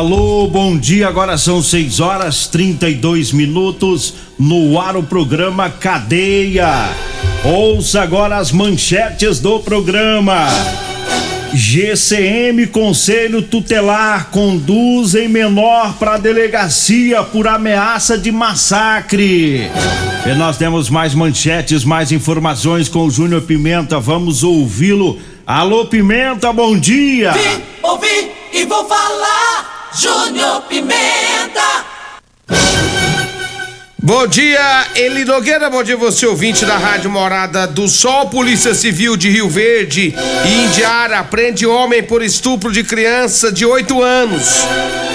Alô, bom dia. Agora são 6 horas 32 minutos. No ar o programa Cadeia. Ouça agora as manchetes do programa. GCM Conselho Tutelar conduzem menor para delegacia por ameaça de massacre. E nós temos mais manchetes, mais informações com o Júnior Pimenta. Vamos ouvi-lo. Alô, Pimenta, bom dia. Vim, ouvi e vou falar. Júnior Pimenta. Bom dia, Eli Nogueira, bom dia você ouvinte da Rádio Morada do Sol, Polícia Civil de Rio Verde e Indiara prende homem por estupro de criança de 8 anos.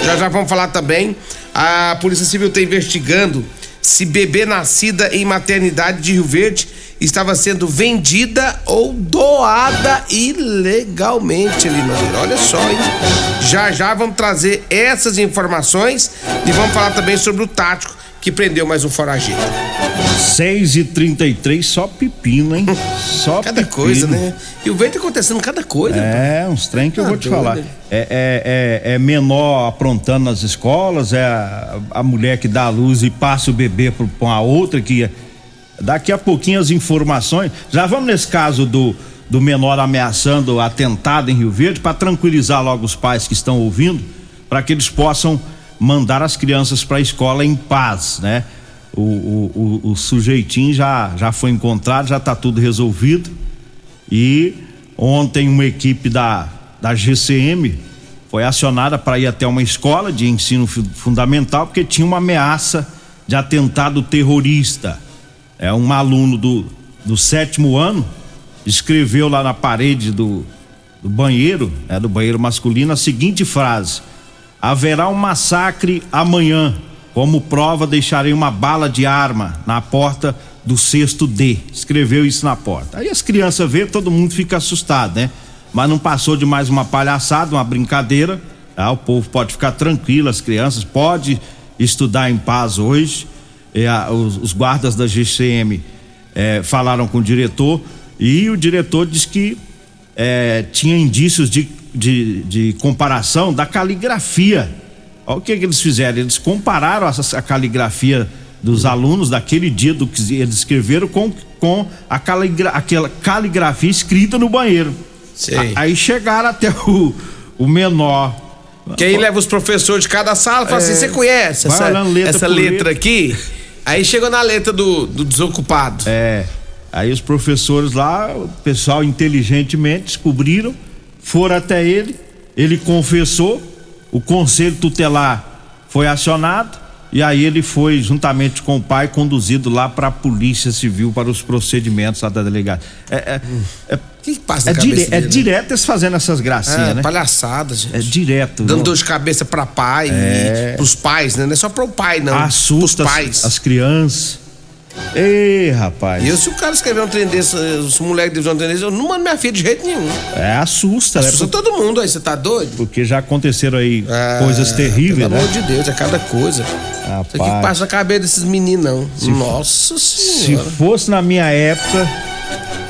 Já já vamos falar também, a Polícia Civil está investigando se bebê nascida em maternidade de Rio Verde estava sendo vendida ou doada ilegalmente, Eli Nogueira. Olha só, hein? Já já vamos trazer essas informações e vamos falar também sobre o tático que prendeu mais um foragido. 6 e 33 só pepino, hein? Só Cada pepino. coisa, né? E o vento tá acontecendo cada coisa. É, uns trem que eu Tá vou te doido. falar. É, é, é, é menor aprontando nas escolas, é a, a mulher que dá a luz e passa o bebê pra uma outra que. Daqui a pouquinho as informações. Já vamos nesse caso do, do menor ameaçando atentado em Rio Verde para tranquilizar logo os pais que estão ouvindo, para que eles possam mandar as crianças para a escola em paz, né? O, o, o, o sujeitinho já, já foi encontrado, já está tudo resolvido. E ontem uma equipe da, da GCM foi acionada para ir até uma escola de ensino fu- fundamental porque tinha uma ameaça de atentado terrorista. É um aluno do, do sétimo ano escreveu lá na parede do, do banheiro, é do banheiro masculino, a seguinte frase: Haverá um massacre amanhã. Como prova, deixarei uma bala de arma na porta do sexto D. Escreveu isso na porta. Aí as crianças vê, todo mundo fica assustado, né? Mas não passou de mais uma palhaçada, uma brincadeira. Ah, o povo pode ficar tranquilo, as crianças pode estudar em paz hoje. É, a- os, os guardas da GCM é, falaram com o diretor e o diretor disse que é, tinha indícios de, de, de comparação da caligrafia. Olha o que, que eles fizeram. Eles compararam essa, a caligrafia dos alunos daquele dia do que eles escreveram com, com a caligra, aquela caligrafia escrita no banheiro. A- aí chegaram até o, o menor. Que aí leva os professores de cada sala e fala assim: você conhece É. Essa, olhando letra essa por letra, letra. aqui? Aí chegou na letra do, do desocupado. É. Aí os professores lá, o pessoal inteligentemente descobriram, foram até ele, ele confessou, o conselho tutelar foi acionado e aí ele foi juntamente com o pai conduzido lá para a polícia civil para os procedimentos lá da delegada. É, é, é, que, que passa é, na dire- é dele, né? direto eles fazendo essas gracinhas, É, né? palhaçada, gente. É direto. Dando dor de cabeça pra pai e pros pais, né? Não é só pro pai, não. assusta pros as, pais. as crianças. Ei, rapaz. E eu, se o cara escrever um trem desse, os moleques de um trem desse, eu não mando minha filha de jeito nenhum. É, assusta, né? Assusta todo mundo aí, você tá doido? Porque já aconteceram aí Ah, coisas terríveis, Pelo né? amor de Deus, é cada coisa. Isso aqui Rapaz. passa na cabeça desses meninos, não. Nossa Se senhora. fosse na minha época.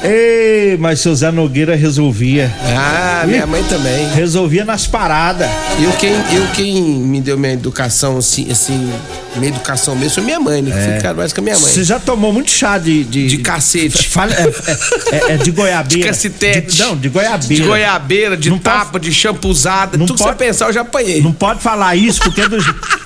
Ei, mas seu Zé Nogueira resolvia. Ah, minha mãe também. Resolvia nas paradas. Eu quem, eu quem me deu minha educação, assim, assim, minha educação mesmo foi minha mãe, né? Que cara mais que a minha mãe. Você já tomou muito chá de. De, De cacete. Fala- é, é- é- é de goiabeira. De cacetete. De- não, de goiabeira. De goiabeira, de Não tapa, pode- de champuzada, Não tudo que pode- você pensar eu já apanhei. Não pode falar isso, porque do,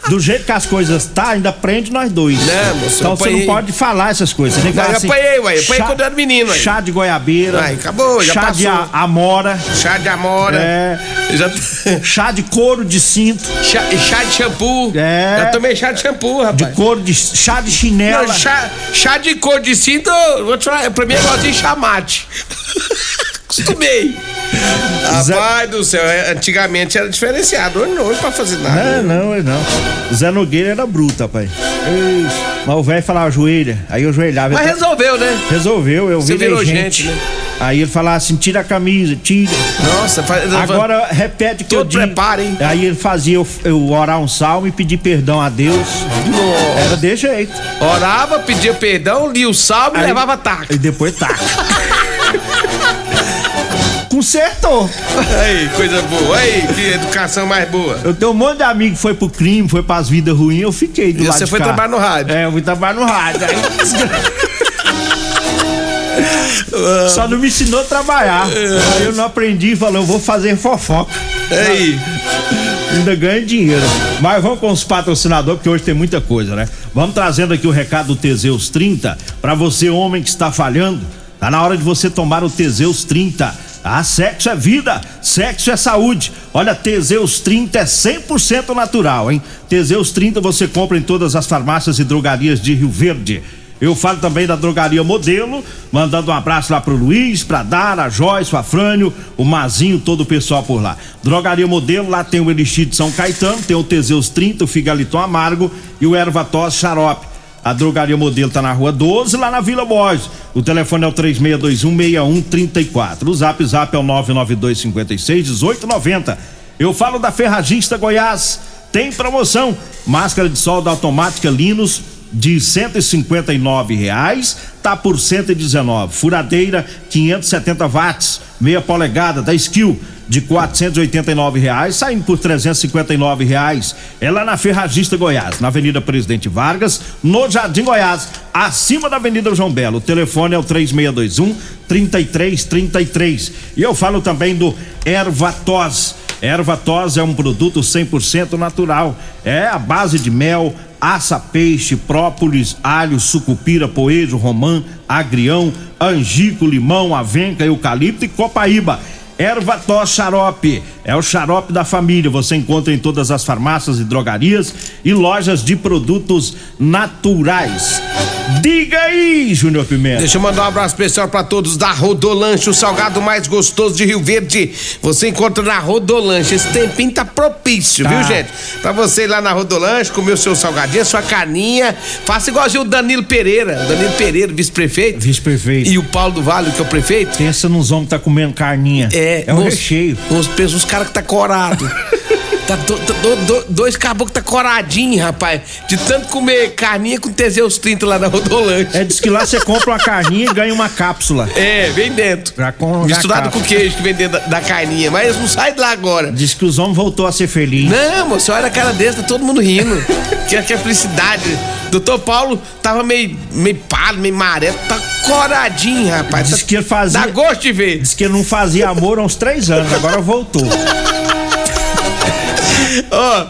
do jeito que as coisas tá, ainda prende nós dois. Não, moço, eu então você não pode falar essas coisas. Você tem que Não, falar eu assim, apanhei, ué, eu apanhei chá- quando eu era menino, aí. Chá de goiabeira. Ai, acabou, já Chá de passou. a- amora. Chá de amora. É. Já... Chá de couro de cinto. chá, chá de shampoo. É. Já tomei chá de shampoo, De rapaz. couro de. chá de chinela. Não, chá, chá de cor de cinto, vou te falar, pra mim é igualzinho chamate. Acostumei. Rapaz do céu, é, antigamente era diferenciado. Hoje não, hoje pra fazer nada. Não, não, não. O Zé Nogueira era bruto, rapaz. Ei, Mas o velho falava ajoelha, aí eu ajoelhava. Mas resolveu, né? Resolveu, eu Você virei virou gente. gente, né? Aí ele falava assim, tira a camisa, tira. Nossa, faz, Agora repete que eu digo. preparo, hein? Aí ele fazia eu, eu orar um salmo e pedir perdão a Deus. Era de jeito. orava, pedia perdão, lia o salmo e Aí- levava taca. E depois taca. Consertou. Aí, coisa boa. Aí, que educação mais boa. Eu tenho um monte de amigo que foi pro crime, foi pras vidas ruins, eu fiquei do E lado você de foi cá. trabalhar no rádio. É, eu fui trabalhar no rádio. Aí... Só não me ensinou a trabalhar. Aí eu não aprendi e falei, eu vou fazer fofoca. Aí. Ainda ganha dinheiro. Mas vamos com os patrocinadores, porque hoje tem muita coisa, né? Vamos trazendo aqui o recado do Teseus 30 para você, homem que está falhando. Tá na hora de você tomar o Teseus 30. Ah, sexo é vida, sexo é saúde. Olha, Teseus 30 é 100% natural, hein? Teseus 30 você compra em todas as farmácias e drogarias de Rio Verde. Eu falo também da drogaria Modelo, mandando um abraço lá pro Luiz, pra Dara, Joyce, o Afrânio, o Mazinho, todo o pessoal por lá. Drogaria Modelo, lá tem o Elixir de São Caetano, tem o Teseus 30, o Figaliton Amargo e o Ervatos Xarope. A drogaria Modelo tá na rua 12, lá na Vila Borges. O telefone é o 36216134. O zap zap é o 992561890. Eu falo da Ferragista Goiás. Tem promoção. Máscara de solda automática Linus de 159 reais tá por 119. Furadeira 570 watts, meia polegada da Skill de 489 reais, saindo por 359 reais. É lá na Ferragista Goiás, na Avenida Presidente Vargas, no Jardim Goiás, acima da Avenida João Belo. O telefone é o 3621 3333. E eu falo também do Ervatos. Ervatos é um produto 100% natural. É a base de mel, aça, peixe, própolis, alho, sucupira, poejo, romã, agrião, angico, limão, avenca, eucalipto e copaíba. Ervatos Xarope é o xarope da família. Você encontra em todas as farmácias e drogarias e lojas de produtos naturais. Diga aí, Júnior Pimenta. Deixa eu mandar um abraço especial pra todos da Rodolanche, o salgado mais gostoso de Rio Verde. Você encontra na Rodolanche. Esse tempinho tá propício, Tá. viu, gente? Pra você ir lá na Rodolanche, comer o seu salgadinho, a sua carninha. Faça igualzinho o Danilo Pereira. O Danilo Pereira, vice-prefeito. Vice-prefeito. E o Paulo do Vale, que é o prefeito. Pensa nos homens que tá comendo carninha. É, é um moço, recheio. Os, os caras que tá corado. tá do- do- do- dois caboclos tá coradinho, rapaz. De tanto comer carninha com Teseus 30 lá na Rodolanche. É, diz que lá você compra uma carninha e ganha uma cápsula. É, vem dentro. Já com- Misturado com queijo que vem dentro da, da carninha. Mas não sai de lá agora. Diz que os homens voltou a ser felizes. Não, moço, olha a cara desse, tá todo mundo rindo. que, que é felicidade. Doutor Paulo tava meio, meio pálido, meio marelo. Tá coradinho, rapaz. Diz Tá- que ele fazia- Dá gosto de ver. Diz que ele não fazia amor há uns três anos, agora voltou. Ó,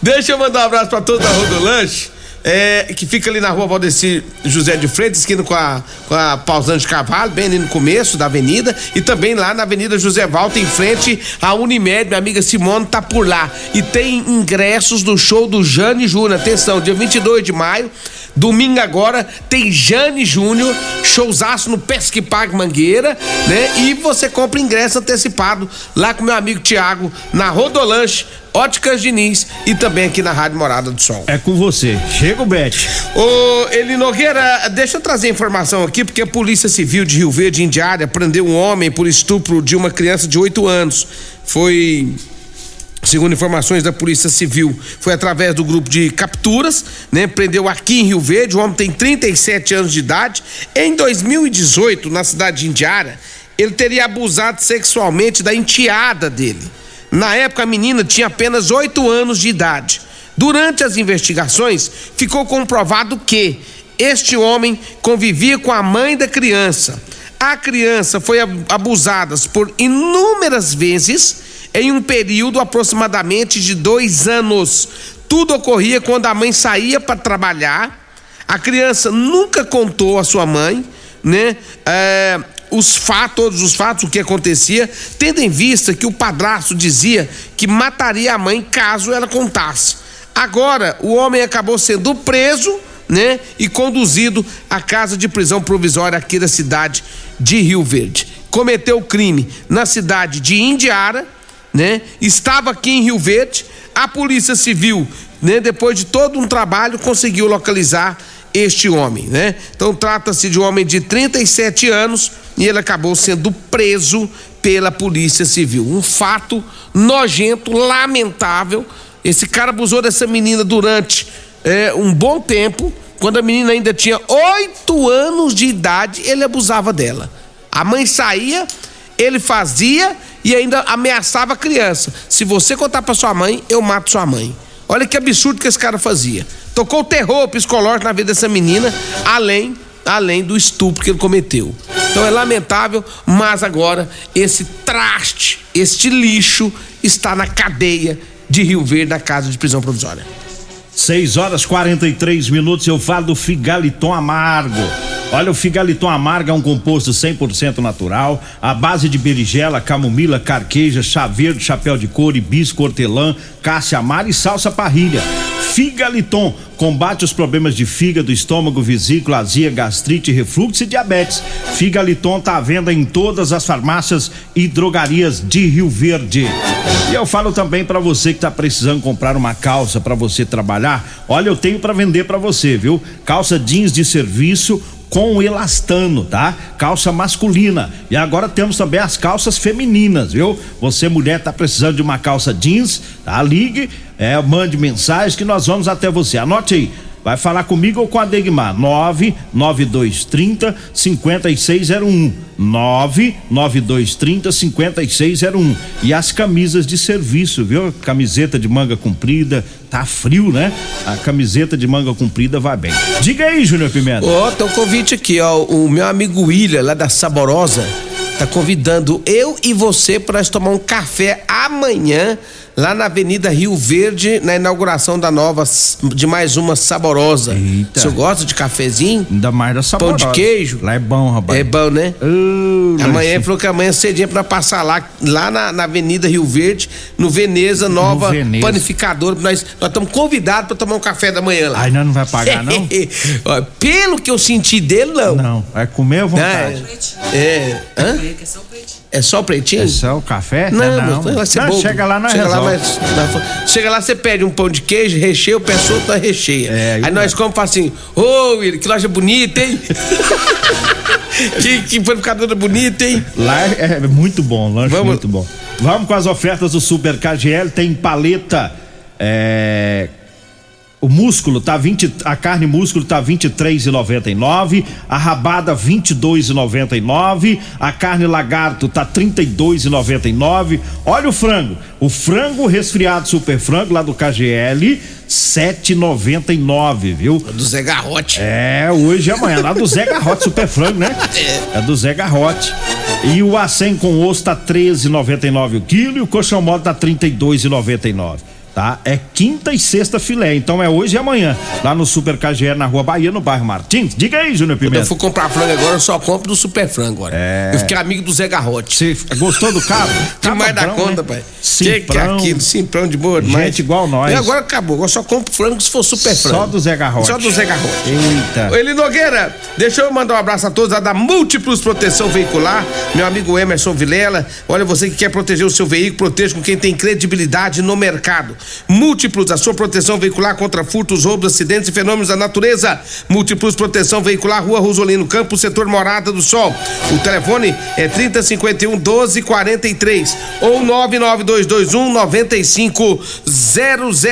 deixa eu mandar um abraço pra todos da Rodolanche. É, que fica ali na rua Valdeci José de Freitas, esquina com a, com a Pausante Cavalo, bem ali no começo da avenida. E também lá na Avenida José Valta, em frente à Unimed, minha amiga Simone tá por lá. E tem ingressos do show do Jane Júnior. Atenção, dia 22 de maio, domingo agora, tem Jane Júnior, showzaço no Pesque Parque Mangueira, né? E você compra ingresso antecipado lá com meu amigo Tiago, na Rodolanche. Óticas Diniz e também aqui na Rádio Morada do Sol. É com você. Chega o Bete. Ô, Eli Nogueira, deixa eu trazer informação aqui, porque a Polícia Civil de Rio Verde, Indiária, prendeu um homem por estupro de uma criança de 8 anos. Foi. Segundo informações da Polícia Civil, foi através do grupo de capturas, né? Prendeu aqui em Rio Verde, o homem tem 37 anos de idade. Em 2018, na cidade de Indiara, ele teria abusado sexualmente da enteada dele. Na época, a menina tinha apenas 8 anos de idade. Durante as investigações, ficou comprovado que este homem convivia com a mãe da criança. A criança foi ab- abusada por inúmeras vezes em um período aproximadamente de dois anos. Tudo ocorria quando a mãe saía para trabalhar. A criança nunca contou à sua mãe, né? É, os fatos, todos os fatos, o que acontecia, tendo em vista que o padrasto dizia que mataria a mãe caso ela contasse. Agora, o homem acabou sendo preso, né? E conduzido à casa de prisão provisória aqui da cidade de Rio Verde. cometeu o crime na cidade de Indiara, né? Estava aqui em Rio Verde. A Polícia Civil, né, depois de todo um trabalho, conseguiu localizar este homem, né? Então trata-se de um homem de 37 anos e ele acabou sendo preso pela Polícia Civil. Um fato nojento, lamentável. Esse cara abusou dessa menina durante é, um bom tempo. Quando a menina ainda tinha oito anos de idade, ele abusava dela. A mãe saía, ele fazia e ainda ameaçava a criança. Se você contar para sua mãe, eu mato sua mãe. Olha que absurdo que esse cara fazia. Tocou terror psicológico na vida dessa menina, além além do estupro que ele cometeu. Então é lamentável, mas agora esse traste, este lixo está na cadeia de Rio Verde, na casa de prisão provisória. 6 horas 43 minutos, eu falo do Figaliton Amargo. Olha, o Figaliton Amargo é um composto 100% natural, à base de berigela, camomila, carqueja, chá verde, chapéu de couro, hibisco, hortelã, cássia amara e salsa parrilha. Figaliton combate os problemas de fígado, estômago, vesícula, azia, gastrite, refluxo e diabetes. Figaliton tá à venda em todas as farmácias e drogarias de Rio Verde. E eu falo também para você que tá precisando comprar uma calça para você trabalhar. Olha, eu tenho para vender para você, viu? Calça jeans de serviço com elastano, tá? Calça masculina. E agora temos também as calças femininas, viu? Você mulher tá precisando de uma calça jeans, tá? Ligue, é, mande mensagem que nós vamos até você. Anote aí. Vai falar comigo ou com a Degmar? 99230 5601. 99230 5601. E as camisas de serviço, viu? Camiseta de manga comprida, tá frio, né? A camiseta de manga comprida vai bem. Diga aí, Júnior Pimenta. Ó, oh, tem um convite aqui, ó. O meu amigo William, lá da Saborosa, tá convidando eu e você para nós tomar um café amanhã lá na Avenida Rio Verde, na inauguração da nova, de mais uma saborosa. Eita. Você gosta de cafezinho? Ainda mais da saborosa. Pão de queijo? Lá é bom, rapaz. É bom, né? Uh, amanhã falou que amanhã cedinha pra passar lá, lá na, na Avenida Rio Verde, no Veneza, nova no Veneza. panificadora. Nós estamos convidados para tomar um café da manhã lá. Aí não vai pagar, não? Pelo que eu senti dele, não. Não, vai comer à vontade. É. é. Hã? É só o pretinho? É só o café? Não, não. não. Não chega lá, nós chega lá, mas, chega lá, você pede um pão de queijo, recheio, o pessoa tá recheia. É, aí nós comemos assim, ô, oh, que loja bonita, hein? que, que panificadora bonita, hein? Lá é, é muito bom, lanche Vamos. muito bom. Vamos com as ofertas do Super KGL, tem paleta, é o músculo tá 20, a carne músculo tá 23,99, a rabada 22,99, a carne lagarto tá 32,99. Olha o frango, o frango resfriado super frango lá do KGL 7,99, viu? Do Zé Garrote. É, hoje e amanhã lá do Zé Garrote super frango, né? É. é do Zé Garrote. E o A100 com osso tá 13,99 o quilo e o colchão mole tá 32,99 tá? É quinta e sexta filé, então é hoje e amanhã, lá no Super KGR na Rua Bahia, no bairro Martins. Diga aí, Júnior Pimenta. eu for comprar frango agora, eu só compro do Super Frango agora. É... Eu fiquei amigo do Zé Garrote. Você gostou do cabo? Demais da conta, né? pai. Simprão. Que, que é aquilo? Simprão de boa demais. Gente igual nós. E agora acabou, eu só compro frango se for Super Frango. Só do Zé Garrote. Só do Zé Garrote. Eita. Ele Nogueira, deixa eu mandar um abraço a todos lá da Múltiplos Proteção Veicular, meu amigo Emerson Vilela. Olha, você que quer proteger o seu veículo, proteja com quem tem credibilidade no mercado. Múltiplos a sua proteção veicular contra furtos, roubos, acidentes e fenômenos da natureza. Múltiplos Proteção Veicular, Rua Rosolino Campos, setor Morada do Sol. O telefone é 3051 1243 ou 99221 9500.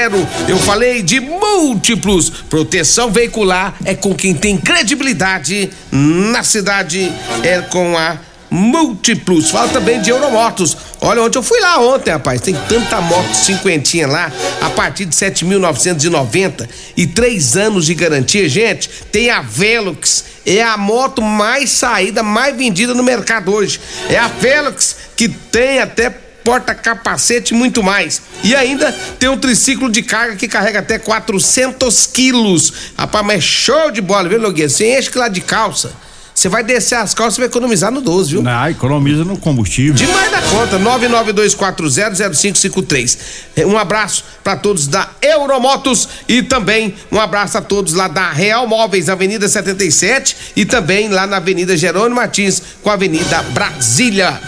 Eu falei de múltiplos. Proteção veicular é com quem tem credibilidade na cidade, é com a Múltiplos. Fala também de Euromotos. Olha, ontem eu fui lá ontem, rapaz. Tem tanta moto cinquentinha lá, a partir de 7.990 e três anos de garantia. Gente, tem a Velox. É a moto mais saída, mais vendida no mercado hoje. É a Velox que tem até porta-capacete e muito mais. E ainda tem um triciclo de carga que carrega até 400 quilos. Rapaz, mas show de bola, viu, Nogueira? Você enche lá de calça Você vai descer as calças e vai economizar no 12, viu? Ah, economiza no combustível. Demais da conta, 992400553. É, Um abraço para todos da Euromotos e também um abraço a todos lá da Real Móveis, Avenida 77 e também lá na Avenida Jerônimo Martins com a Avenida Brasília.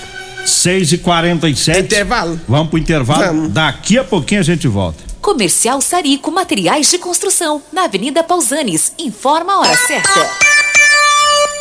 6 e 47 Intervalo. Vamos pro intervalo. Vamos. Daqui a pouquinho a gente volta. Comercial Sarico Materiais de Construção, na Avenida Pausanes. Informa a hora certa.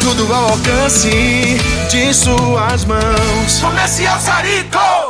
tudo ao alcance de suas mãos. Comercial Sarico.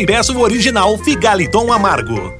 e peça o original Figaliton Amargo.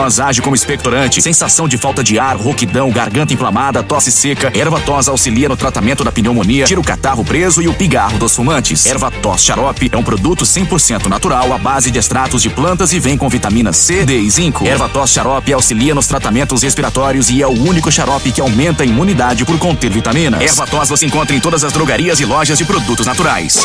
age como expectorante. Sensação de falta de ar, rouquidão, garganta inflamada, tosse seca. Erva tos auxilia no tratamento da pneumonia, tira o catarro preso e o pigarro dos fumantes. Erva tos xarope é um produto 100% natural à base de extratos de plantas e vem com vitamina C, D e zinco. Erva tos xarope auxilia nos tratamentos respiratórios e é o único xarope que aumenta a imunidade por conter vitaminas. Erva tos você encontra em todas as drogarias e lojas de produtos naturais.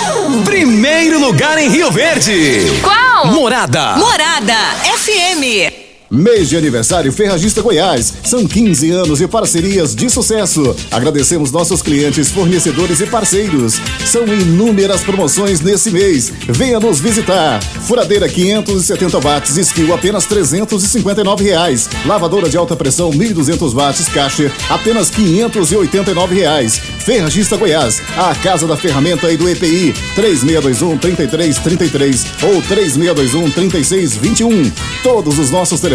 Primeiro lugar em Rio Verde. Qual? Morada. Morada FM. Mês de aniversário Ferragista Goiás. São 15 anos de parcerias de sucesso. Agradecemos nossos clientes, fornecedores e parceiros. São inúmeras promoções nesse mês. Venha nos visitar. Furadeira 570 watts, skill apenas 359 reais. Lavadora de alta pressão 1200 watts, caixa apenas 589 reais. Ferragista Goiás, a casa da ferramenta e do EPI. 3621 3333 ou 3621 3621. Todos os nossos telefones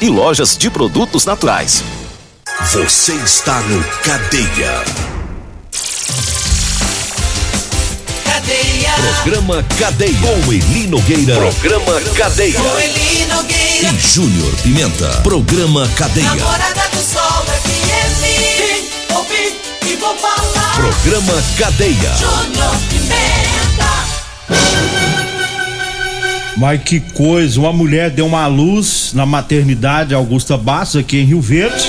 e lojas de produtos naturais. Você está no Cadeia. Cadeia. Programa Cadeia. Com Eli Nogueira. Programa Cadeia. Com Eli Nogueira. E Júnior Pimenta. Programa Cadeia. Namorada do Sol FM. Vim, ouvi e vou falar. Programa Cadeia. Júnior Pimenta. Mas que coisa, uma mulher deu uma luz na maternidade Augusta Bastos, aqui em Rio Verde.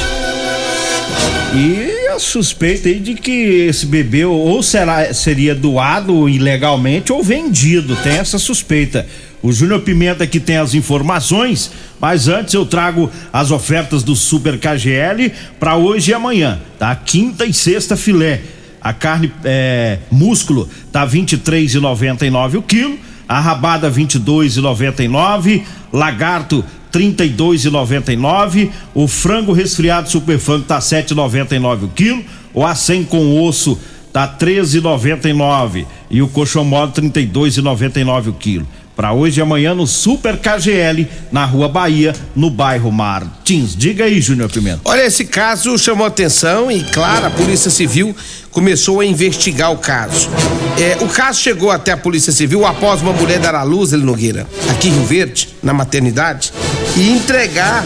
E a suspeita aí de que esse bebê ou será, seria doado ilegalmente ou vendido. Tem essa suspeita. O Júnior Pimenta que tem as informações, mas antes eu trago as ofertas do Super KGL para hoje e amanhã, tá? Quinta e sexta filé. A carne é, músculo tá 23,99 o quilo, a rabada 22,99, lagarto 32,99, o frango resfriado super frango tá 7,99 o quilo, o acém com osso tá 13,99 e o coxão mole 32,99 o quilo. Para hoje e amanhã no Super KGL, na Rua Bahia, no bairro Martins. Diga aí, Júnior Pimenta. Olha, esse caso chamou atenção e, claro, a Polícia Civil começou a investigar o caso. É, o caso chegou até a Polícia Civil após uma mulher dar à luz, ele Nogueira, aqui em Rio Verde, na maternidade, e entregar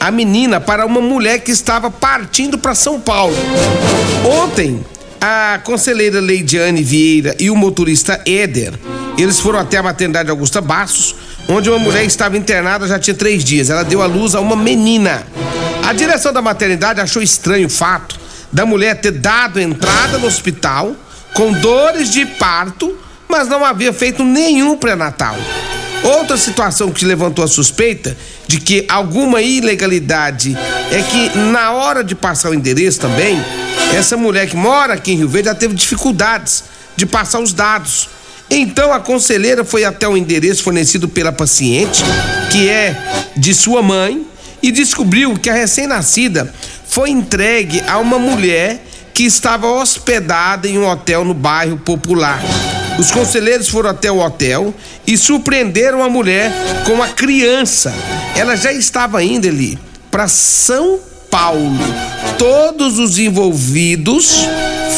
a menina para uma mulher que estava partindo para São Paulo. Ontem, a conselheira Leidiane Vieira e o motorista Éder, eles foram até a maternidade Augusta Bastos, onde uma mulher estava internada já tinha três dias. Ela deu à luz a uma menina. A direção da maternidade achou estranho o fato da mulher ter dado entrada no hospital com dores de parto, mas não havia feito nenhum pré-natal. Outra situação que levantou a suspeita de que alguma ilegalidade é que na hora de passar o endereço também, essa mulher que mora aqui em Rio Verde já teve dificuldades de passar os dados. Então a conselheira foi até o endereço fornecido pela paciente, que é de sua mãe, e descobriu que a recém-nascida foi entregue a uma mulher que estava hospedada em um hotel no bairro Popular. Os conselheiros foram até o hotel e surpreenderam a mulher com a criança. Ela já estava indo ali para São Paulo. Todos os envolvidos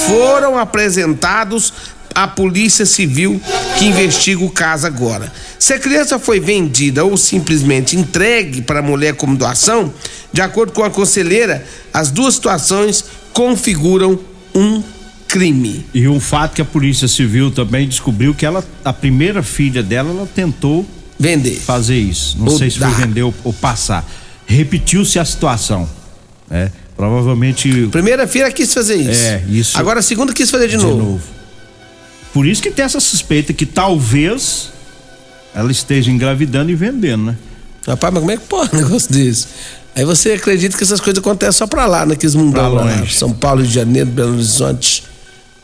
foram apresentados à Polícia Civil que investiga o caso agora. Se a criança foi vendida ou simplesmente entregue para a mulher como doação, de acordo com a conselheira, as duas situações configuram um crime. E um fato que a Polícia Civil também descobriu que ela, a primeira filha dela, ela tentou vender, fazer isso. Não Ou sei se foi vender ou, ou passar. Repetiu-se a situação, né? Provavelmente. Primeira filha quis fazer isso. É, isso. Agora a segunda quis fazer de, novo. Por isso que tem essa suspeita que talvez ela esteja engravidando e vendendo, né? Rapaz, mas como é que pode um negócio desse? Aí você acredita que essas coisas acontecem só pra lá, naqueles mundão Pra lá, longe. São Paulo, Rio de Janeiro, Belo Horizonte.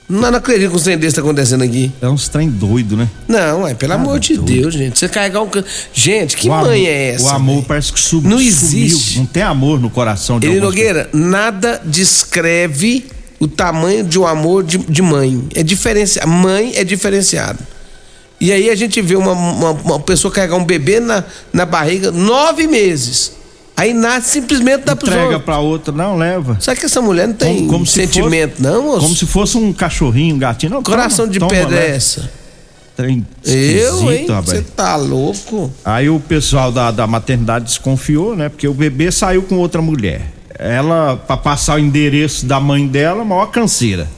Não, não acredito que um trem desse tá acontecendo aqui. É uns trem doido, né? Não, é pelo amor de Deus, gente. Você carregar um. Gente, que O mãe amor- é essa? O amor velho? parece que sumiu. Não existe. Não tem amor no coração de algumas Nogueira, nada descreve o tamanho de um amor de, de mãe. É diferenciado. Mãe é diferenciado. E aí a gente vê uma, uma, uma pessoa carregar um bebê na, na barriga nove meses. Aí nasce simplesmente dá pros Entrega pra outra, não leva. Sabe que essa mulher não tem Como- como se sentimento, fosse- não, moço? Como se fosse um cachorrinho, um gatinho. Não, Coração toma, de toma, pedra é essa? Eu, hein? Você tá louco? Aí o pessoal da, da maternidade desconfiou, né? Porque o bebê saiu com outra mulher. Ela, pra passar o endereço da mãe dela, maior canseira.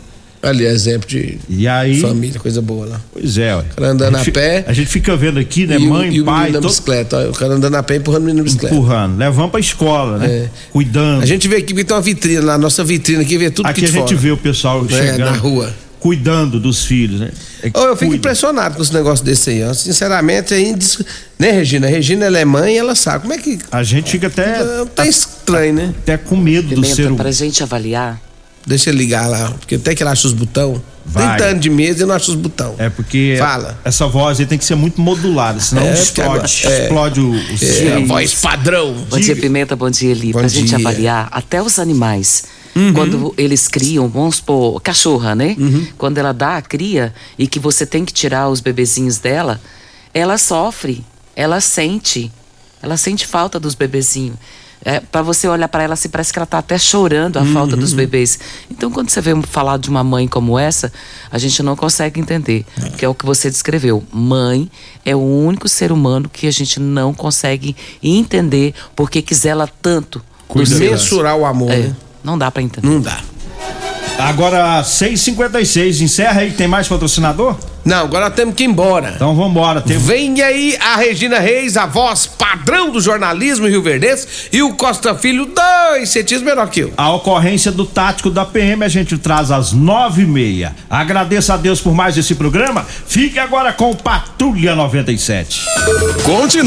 Ali, exemplo de E aí. família, coisa boa lá. Pois é, ué. O cara andando a a pé. A gente fica vendo aqui, né? o- mãe, o pai, na todo bicicleta. ó, O cara andando a pé empurrando o menino na bicicleta. empurrando. Levando pra escola, né? É. Cuidando. A gente vê aqui, tem uma vitrine lá, nossa vitrine aqui, vê tudo Aqui que a gente fora. vê o pessoal É, chegando. na rua. Cuidando dos filhos, né? É, eu fico cuida. impressionado com esse negócio desse aí, ó. Sinceramente, é indis... né, Regina? A Regina ela é mãe e ela sabe. Como é que. A gente fica até. Tá estranho, né? Até com medo do Pimenta, ser humano. pra gente avaliar, Deixa eu ligar lá, porque até que ela acha os botão. Vai. 30 anos de mesa e não acha os botão. É porque Fala. essa voz aí tem que ser muito modulada, senão É, explode, é. explode o, o É, a voz padrão. Bom dia, Pimenta, bom dia, Eli. Bom pra gente dia. avaliar, até os animais, Uhum. quando eles criam, vamos supor, cachorra, né? Uhum. Quando ela dá a cria e que você tem que tirar os bebezinhos dela, ela sofre, ela sente, ela sente falta dos bebezinhos. É, para você olhar para ela, assim, parece que ela tá até chorando a falta Uhum. dos bebês. Então, quando você vê falar de uma mãe como essa, a gente não consegue entender. Que é o que você descreveu. Mãe é o único ser humano que a gente não consegue entender porque quis ela tanto. Mensurar o amor, É, né? Não dá para entender. Não dá. Agora, 6h56, encerra aí, tem mais patrocinador? Não, agora temos que ir embora. Então vambora. Tem... Vem aí a Regina Reis, a voz padrão do jornalismo Rio Verdense, e o Costa Filho, dois centímetros menor que eu. A ocorrência do tático da PM a gente traz às nove e meia. Agradeço a Deus por mais esse programa. Fique agora com Patrulha 97. Continue.